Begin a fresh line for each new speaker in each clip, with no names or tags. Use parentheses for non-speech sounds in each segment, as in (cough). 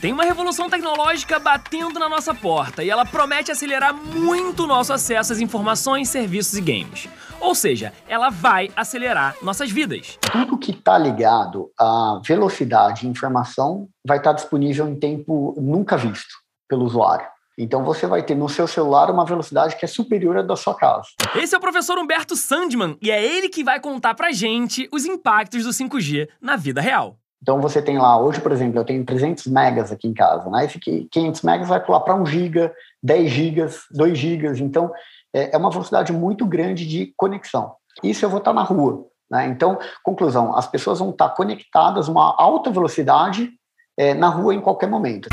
Tem uma revolução tecnológica batendo na nossa porta e ela promete acelerar muito o nosso acesso às informações, serviços e games. Ou seja, ela vai acelerar nossas vidas.
Tudo que está ligado à velocidade de informação vai estar disponível em tempo nunca visto pelo usuário. Então você vai ter no seu celular uma velocidade que é superior à da sua casa.
Esse é o professor Humberto Sandman e é ele que vai contar pra gente os impactos do 5G na vida real.
Então você tem lá, hoje, por exemplo, eu tenho 300 megas aqui em casa, né? Esse 500 megas vai pular para 1 giga, 10 gigas, 2 gigas. Então é, é uma velocidade muito grande de conexão. Isso eu vou estar na rua. Né? Então, conclusão, as pessoas vão estar conectadas a uma alta velocidade é, na rua em qualquer momento.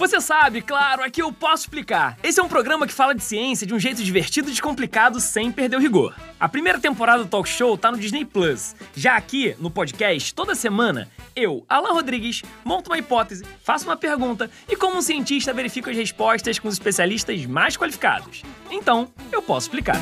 Você sabe, claro, aqui eu posso explicar. Esse é um programa que fala de ciência de um jeito divertido e descomplicado sem perder o rigor. A primeira temporada do Talk Show tá no Disney Plus. Já aqui, no podcast, toda semana, eu, Alan Rodrigues, monto uma hipótese, faço uma pergunta e, como um cientista, verifico as respostas com os especialistas mais qualificados. Então, eu posso explicar.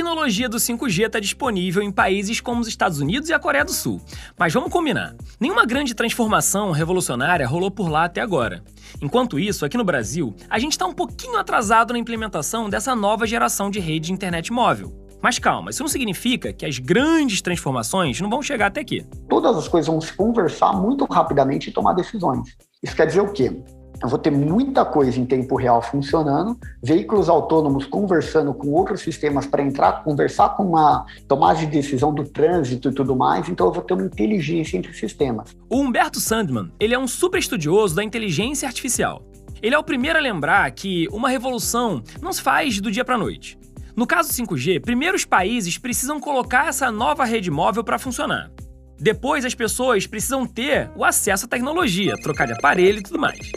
Tecnologia do 5G está disponível em países como os Estados Unidos e a Coreia do Sul. Mas vamos combinar: nenhuma grande transformação revolucionária rolou por lá até agora. Enquanto isso, aqui no Brasil, a gente está um pouquinho atrasado na implementação dessa nova geração de rede de internet móvel. Mas calma, isso não significa que as grandes transformações não vão chegar até aqui.
Todas as coisas vão se conversar muito rapidamente e tomar decisões. Isso quer dizer o quê? Eu vou ter muita coisa em tempo real funcionando, veículos autônomos conversando com outros sistemas para entrar, conversar com uma tomada de decisão do trânsito e tudo mais, então eu vou ter uma inteligência entre sistemas.
O Humberto Sandman, ele é um super estudioso da inteligência artificial. Ele é o primeiro a lembrar que uma revolução não se faz do dia para a noite. No caso 5G, primeiro os países precisam colocar essa nova rede móvel para funcionar. Depois as pessoas precisam ter o acesso à tecnologia, trocar de aparelho e tudo mais.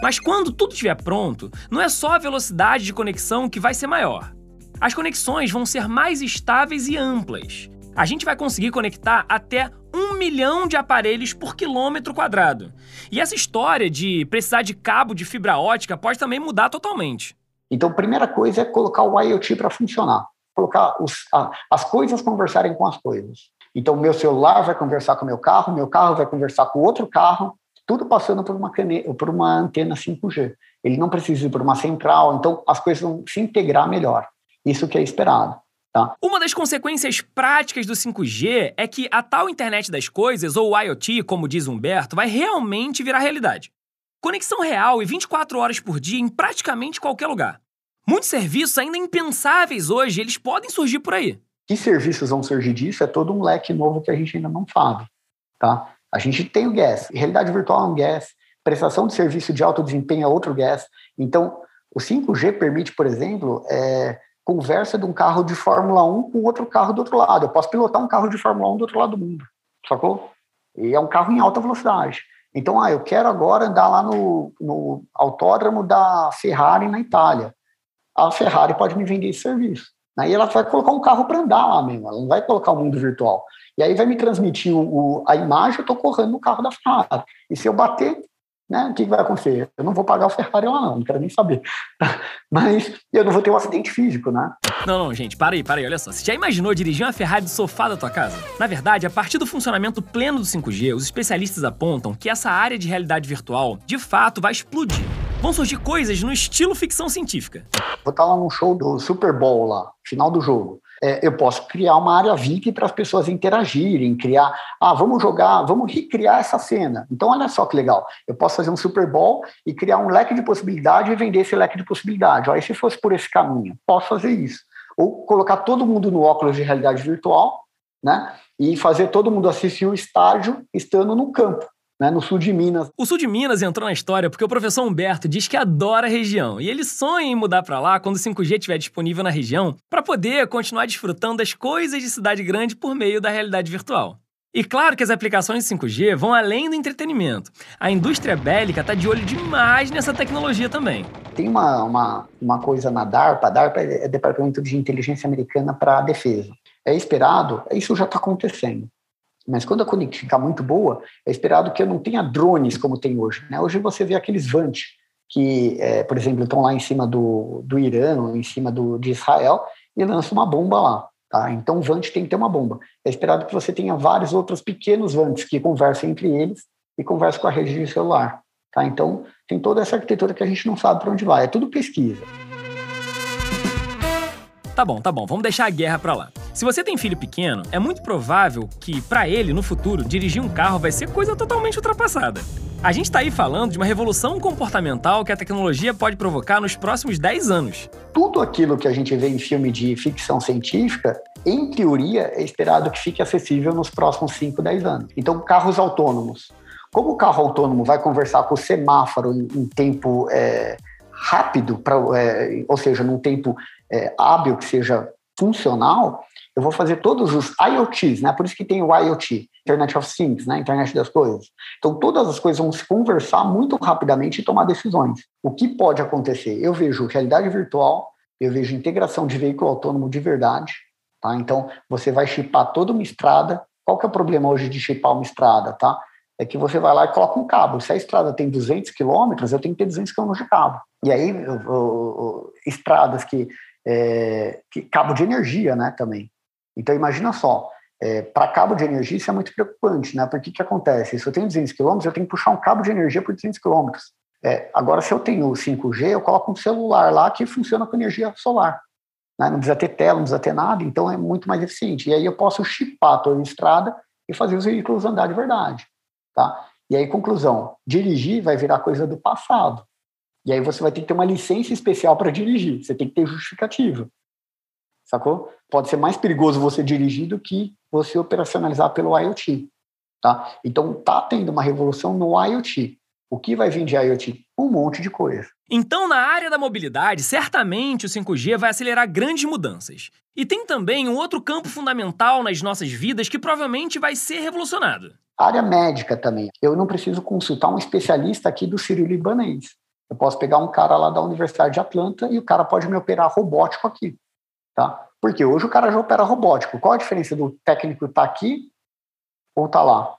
Mas quando tudo estiver pronto, não é só a velocidade de conexão que vai ser maior. As conexões vão ser mais estáveis e amplas. A gente vai conseguir conectar até um milhão de aparelhos por quilômetro quadrado. E essa história de precisar de cabo de fibra ótica pode também mudar totalmente.
Então, primeira coisa é colocar o IoT para funcionar. Colocar os, a, as coisas conversarem com as coisas. Então, meu celular vai conversar com meu carro, meu carro vai conversar com outro carro, tudo passando por uma, caneta, por uma antena 5G. Ele não precisa ir por uma central, então as coisas vão se integrar melhor. Isso que é esperado. Tá?
Uma das consequências práticas do 5G é que a tal internet das coisas, ou IoT, como diz Humberto, vai realmente virar realidade. Conexão real e 24 horas por dia em praticamente qualquer lugar. Muitos serviços ainda impensáveis hoje, eles podem surgir por aí.
Que serviços vão surgir disso é todo um leque novo que a gente ainda não sabe, tá? A gente tem o gas, realidade virtual é um gas, prestação de serviço de alto desempenho é outro gas. Então, o 5G permite, por exemplo, é, conversa de um carro de Fórmula 1 com outro carro do outro lado. Eu posso pilotar um carro de Fórmula 1 do outro lado do mundo, sacou? E é um carro em alta velocidade. Então, ah, eu quero agora andar lá no, no autódromo da Ferrari na Itália. A Ferrari pode me vender esse serviço. Aí ela vai colocar um carro para andar lá mesmo, ela não vai colocar o mundo virtual. E aí vai me transmitir o, o, a imagem, eu estou correndo no carro da Ferrari. E se eu bater, né, o que vai acontecer? Eu não vou pagar o Ferrari lá não, não quero nem saber. (laughs) Mas eu não vou ter um acidente físico, né?
Não, não, gente, para aí, para aí, olha só. Você já imaginou dirigir uma Ferrari do sofá da tua casa? Na verdade, a partir do funcionamento pleno do 5G, os especialistas apontam que essa área de realidade virtual, de fato, vai explodir. Vão surgir coisas no estilo ficção científica.
Vou estar lá num show do Super Bowl lá, final do jogo é, eu posso criar uma área VIP para as pessoas interagirem, criar, ah, vamos jogar, vamos recriar essa cena. Então, olha só que legal. Eu posso fazer um Super Bowl e criar um leque de possibilidade e vender esse leque de possibilidade. Aí, se fosse por esse caminho, posso fazer isso. Ou colocar todo mundo no óculos de realidade virtual, né? E fazer todo mundo assistir o estádio estando no campo né, no sul de Minas.
O sul de Minas entrou na história porque o professor Humberto diz que adora a região e ele sonha em mudar para lá quando o 5G estiver disponível na região para poder continuar desfrutando das coisas de cidade grande por meio da realidade virtual. E claro que as aplicações de 5G vão além do entretenimento. A indústria bélica está de olho demais nessa tecnologia também.
Tem uma, uma, uma coisa na DARPA, a DARPA é Departamento de Inteligência Americana para a Defesa. É esperado, isso já está acontecendo mas quando a conectividade ficar muito boa, é esperado que eu não tenha drones como tem hoje. Né? Hoje você vê aqueles Vant, que, é, por exemplo, estão lá em cima do, do Irã, ou em cima do, de Israel, e lançam uma bomba lá. Tá? Então, o VANT tem que ter uma bomba. É esperado que você tenha vários outros pequenos VANTs que conversem entre eles e conversem com a rede de celular. Tá? Então, tem toda essa arquitetura que a gente não sabe para onde vai. É tudo pesquisa.
Tá bom, tá bom. Vamos deixar a guerra para lá. Se você tem filho pequeno, é muito provável que, para ele, no futuro, dirigir um carro vai ser coisa totalmente ultrapassada. A gente está aí falando de uma revolução comportamental que a tecnologia pode provocar nos próximos 10 anos.
Tudo aquilo que a gente vê em filme de ficção científica, em teoria, é esperado que fique acessível nos próximos 5, 10 anos. Então, carros autônomos. Como o carro autônomo vai conversar com o semáforo em, em tempo é, rápido, pra, é, ou seja, num tempo é, hábil que seja funcional, eu vou fazer todos os IoTs, né? Por isso que tem o IoT, Internet of Things, né? Internet das coisas. Então, todas as coisas vão se conversar muito rapidamente e tomar decisões. O que pode acontecer? Eu vejo realidade virtual, eu vejo integração de veículo autônomo de verdade, tá? Então, você vai chipar toda uma estrada. Qual que é o problema hoje de chipar uma estrada, tá? É que você vai lá e coloca um cabo. Se a estrada tem 200 quilômetros, eu tenho que ter 200 quilômetros de cabo. E aí, eu, eu, eu, estradas que, é, que cabo de energia, né, também. Então, imagina só, é, para cabo de energia isso é muito preocupante, né? Porque o que acontece? Se eu tenho 200 km, eu tenho que puxar um cabo de energia por 200 km. É, agora, se eu tenho 5G, eu coloco um celular lá que funciona com energia solar. Né? Não precisa ter tela, não precisa ter nada, então é muito mais eficiente. E aí eu posso chipar toda a estrada e fazer os veículos andar de verdade. Tá? E aí, conclusão, dirigir vai virar coisa do passado. E aí você vai ter que ter uma licença especial para dirigir, você tem que ter justificativa sacou? Pode ser mais perigoso você dirigir do que você operacionalizar pelo IoT, tá? Então tá tendo uma revolução no IoT. O que vai vir de IoT? Um monte de coisa.
Então, na área da mobilidade, certamente o 5G vai acelerar grandes mudanças. E tem também um outro campo fundamental nas nossas vidas que provavelmente vai ser revolucionado.
A área médica também. Eu não preciso consultar um especialista aqui do Sírio Libanês. Eu posso pegar um cara lá da Universidade de Atlanta e o cara pode me operar robótico aqui. Tá? Porque hoje o cara já opera robótico. Qual a diferença do técnico estar tá aqui ou estar tá lá?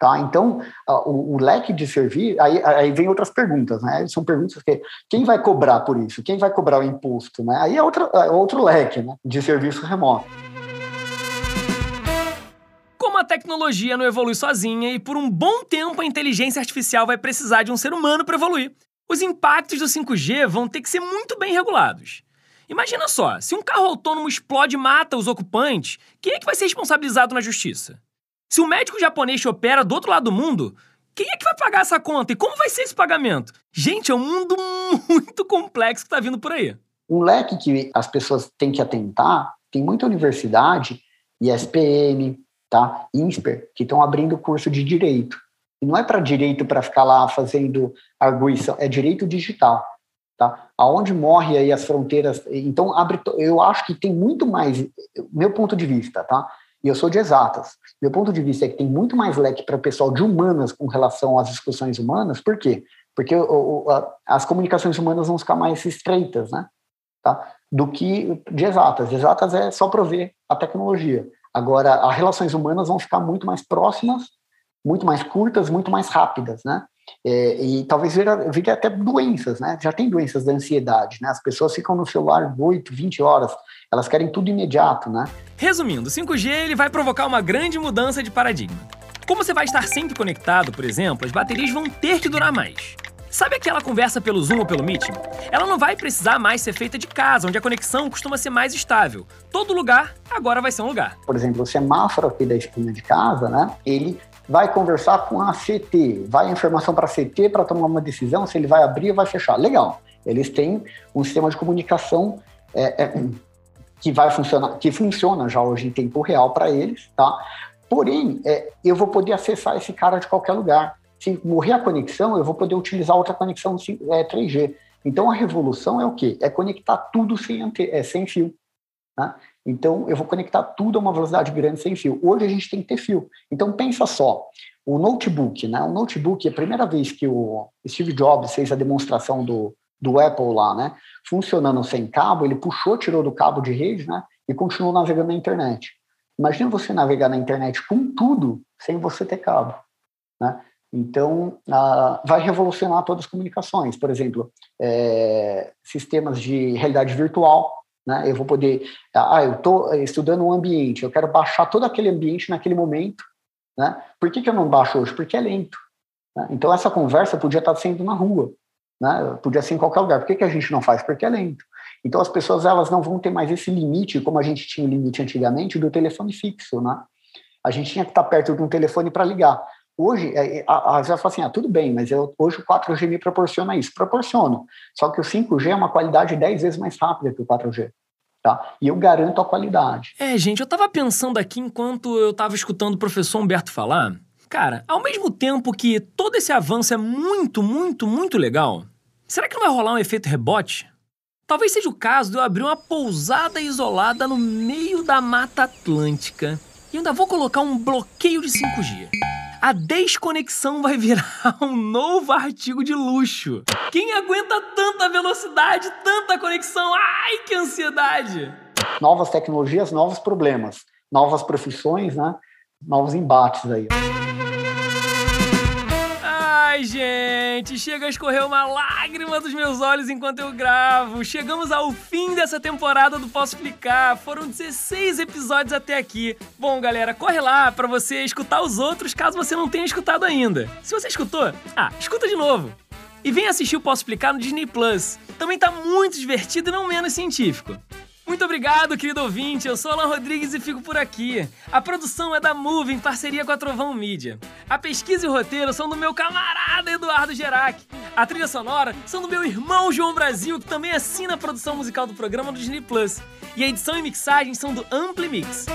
Tá? Então, o, o, leque de servir, aí, aí vem outras perguntas, né? São perguntas que quem vai cobrar por isso? Quem vai cobrar o imposto? Né? Aí é, outra, é outro leque né? de serviço remoto.
Como a tecnologia não evolui sozinha e por um bom tempo a inteligência artificial vai precisar de um ser humano para evoluir, os impactos do 5G vão ter que ser muito bem regulados. Imagina só, se um carro autônomo explode e mata os ocupantes, quem é que vai ser responsabilizado na justiça? Se um médico japonês opera do outro lado do mundo, quem é que vai pagar essa conta? E como vai ser esse pagamento? Gente, é um mundo (laughs) muito complexo que está vindo por aí.
Um leque que as pessoas têm que atentar, tem muita universidade, ISPM, tá? INSPER, que estão abrindo curso de direito. E não é para direito para ficar lá fazendo arguição, é direito digital. Tá? Aonde morre aí as fronteiras? Então, abre, eu acho que tem muito mais, meu ponto de vista, tá? E eu sou de exatas. Meu ponto de vista é que tem muito mais leque para o pessoal de humanas com relação às discussões humanas. Por quê? Porque o, o, a, as comunicações humanas vão ficar mais estreitas, né? Tá? Do que de exatas. Exatas é só prover a tecnologia. Agora, as relações humanas vão ficar muito mais próximas, muito mais curtas, muito mais rápidas, né? É, e talvez vire, até doenças, né? Já tem doenças da ansiedade, né? As pessoas ficam no celular 8, 20 horas, elas querem tudo imediato, né?
Resumindo, o 5G ele vai provocar uma grande mudança de paradigma. Como você vai estar sempre conectado, por exemplo, as baterias vão ter que durar mais. Sabe aquela conversa pelo Zoom ou pelo Meeting? Ela não vai precisar mais ser feita de casa, onde a conexão costuma ser mais estável. Todo lugar agora vai ser um lugar.
Por exemplo, o semáforo aqui da esquina de casa, né? Ele vai conversar com a CT, vai informação para a CT para tomar uma decisão se ele vai abrir ou vai fechar. Legal. Eles têm um sistema de comunicação é, é, que vai funcionar, que funciona já hoje em tempo real para eles, tá? Porém, é, eu vou poder acessar esse cara de qualquer lugar. Se morrer a conexão, eu vou poder utilizar outra conexão 3G. É, então, a revolução é o quê? É conectar tudo sem, ante é, sem fio. Né? Então, eu vou conectar tudo a uma velocidade grande sem fio. Hoje a gente tem que ter fio. Então, pensa só, o notebook, né? O notebook, a primeira vez que o Steve Jobs fez a demonstração do, do Apple lá, né? Funcionando sem cabo, ele puxou, tirou do cabo de rede, né? E continuou navegando na internet. Imagina você navegar na internet com tudo sem você ter cabo, né? Então, uh, vai revolucionar todas as comunicações. Por exemplo, é, sistemas de realidade virtual, Né? Eu vou poder, ah, eu estou estudando um ambiente, eu quero baixar todo aquele ambiente naquele momento. Né? Por que, que eu não baixo hoje? Porque é lento. Né? Então, essa conversa podia estar sendo na rua, né? podia ser em qualquer lugar. Por que, que a gente não faz? Porque é lento. Então, as pessoas elas não vão ter mais esse limite, como a gente tinha o limite antigamente, do telefone fixo. Né? A gente tinha que estar perto de um telefone para ligar. Hoje, é, é, já fala assim, ah, tudo bem, mas eu, hoje o 4G me proporciona isso. Proporciona. Só que o 5G é uma qualidade 10 vezes mais rápida que o 4G. Tá? E eu garanto a qualidade.
É, gente, eu estava pensando aqui enquanto eu estava escutando o professor Humberto falar. Cara, ao mesmo tempo que todo esse avanço é muito, muito, muito legal, será que não vai rolar um efeito rebote? Talvez seja o caso de eu abrir uma pousada isolada no meio da Mata Atlântica e ainda vou colocar um bloqueio de 5G a desconexão vai virar (laughs) um novo artigo de luxo. Quem aguenta tanta velocidade, tanta conexão? Ai, que ansiedade!
Novas tecnologias, novos problemas, novas profissões, né? Novos embates aí.
Gente, chega a escorrer uma lágrima dos meus olhos enquanto eu gravo. Chegamos ao fim dessa temporada do Posso Explicar. Foram 16 episódios até aqui. Bom, galera, corre lá para você escutar os outros caso você não tenha escutado ainda. Se você escutou, ah, escuta de novo. E vem assistir o Posso Explicar no Disney Plus. Também tá muito divertido e não menos científico. Muito obrigado, querido ouvinte. Eu sou Alan Rodrigues e fico por aqui. A produção é da Move em parceria com a Trovão Mídia. A pesquisa e o roteiro são do meu camarada Eduardo Gerac. A trilha sonora são do meu irmão João Brasil, que também assina a produção musical do programa do Disney Plus. E a edição e mixagem são do Ampli Mix.